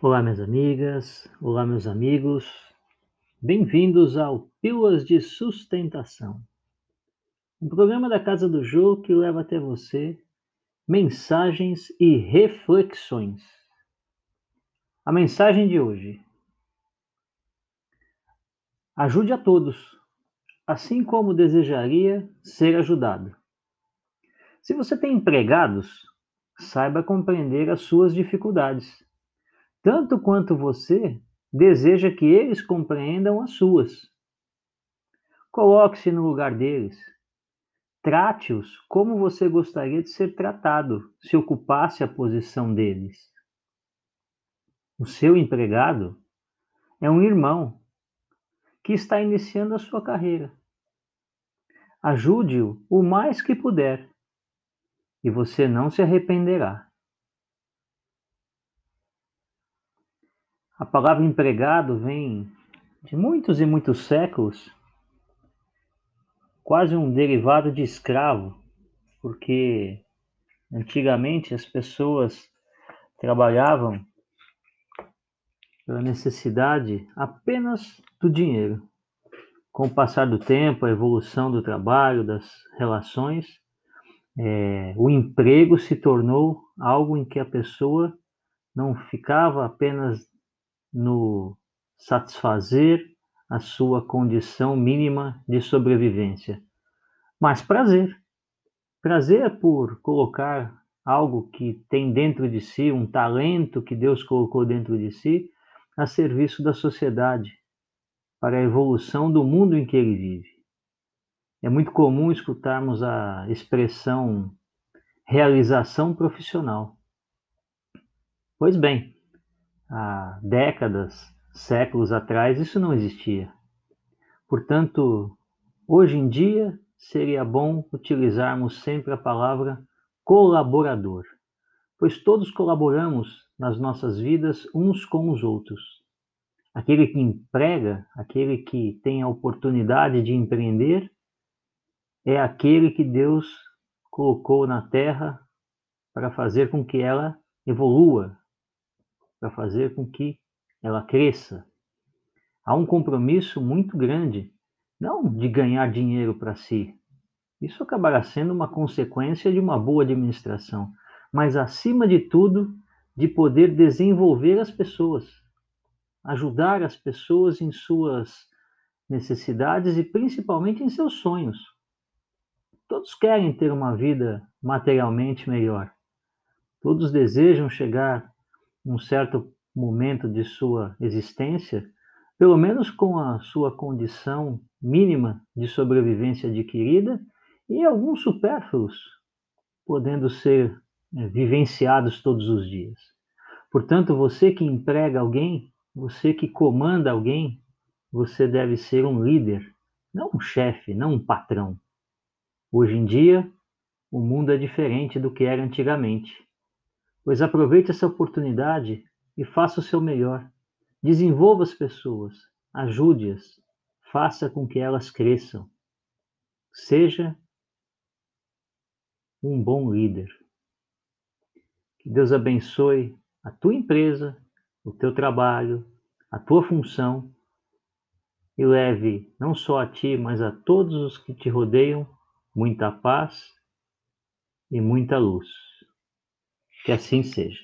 Olá, minhas amigas, olá, meus amigos, bem-vindos ao Pílulas de Sustentação, um programa da Casa do Jô que leva até você mensagens e reflexões. A mensagem de hoje: Ajude a todos, assim como desejaria ser ajudado. Se você tem empregados, saiba compreender as suas dificuldades tanto quanto você deseja que eles compreendam as suas. Coloque-se no lugar deles. Trate-os como você gostaria de ser tratado se ocupasse a posição deles. O seu empregado é um irmão que está iniciando a sua carreira. Ajude-o o mais que puder e você não se arrependerá. A palavra empregado vem de muitos e muitos séculos, quase um derivado de escravo, porque antigamente as pessoas trabalhavam pela necessidade apenas do dinheiro. Com o passar do tempo, a evolução do trabalho, das relações, é, o emprego se tornou algo em que a pessoa não ficava apenas no satisfazer a sua condição mínima de sobrevivência, mas prazer. Prazer é por colocar algo que tem dentro de si, um talento que Deus colocou dentro de si, a serviço da sociedade, para a evolução do mundo em que ele vive. É muito comum escutarmos a expressão realização profissional. Pois bem, há décadas, séculos atrás, isso não existia. Portanto, hoje em dia seria bom utilizarmos sempre a palavra colaborador, pois todos colaboramos nas nossas vidas uns com os outros. Aquele que emprega, aquele que tem a oportunidade de empreender, é aquele que Deus colocou na terra para fazer com que ela evolua, para fazer com que ela cresça. Há um compromisso muito grande, não de ganhar dinheiro para si. Isso acabará sendo uma consequência de uma boa administração, mas acima de tudo, de poder desenvolver as pessoas, ajudar as pessoas em suas necessidades e principalmente em seus sonhos. Todos querem ter uma vida materialmente melhor. Todos desejam chegar um certo momento de sua existência, pelo menos com a sua condição mínima de sobrevivência adquirida e alguns supérfluos podendo ser é, vivenciados todos os dias. Portanto, você que emprega alguém, você que comanda alguém, você deve ser um líder, não um chefe, não um patrão. Hoje em dia, o mundo é diferente do que era antigamente. Pois aproveite essa oportunidade e faça o seu melhor. Desenvolva as pessoas, ajude-as, faça com que elas cresçam. Seja um bom líder. Que Deus abençoe a tua empresa, o teu trabalho, a tua função e leve não só a ti, mas a todos os que te rodeiam muita paz e muita luz. Que assim seja.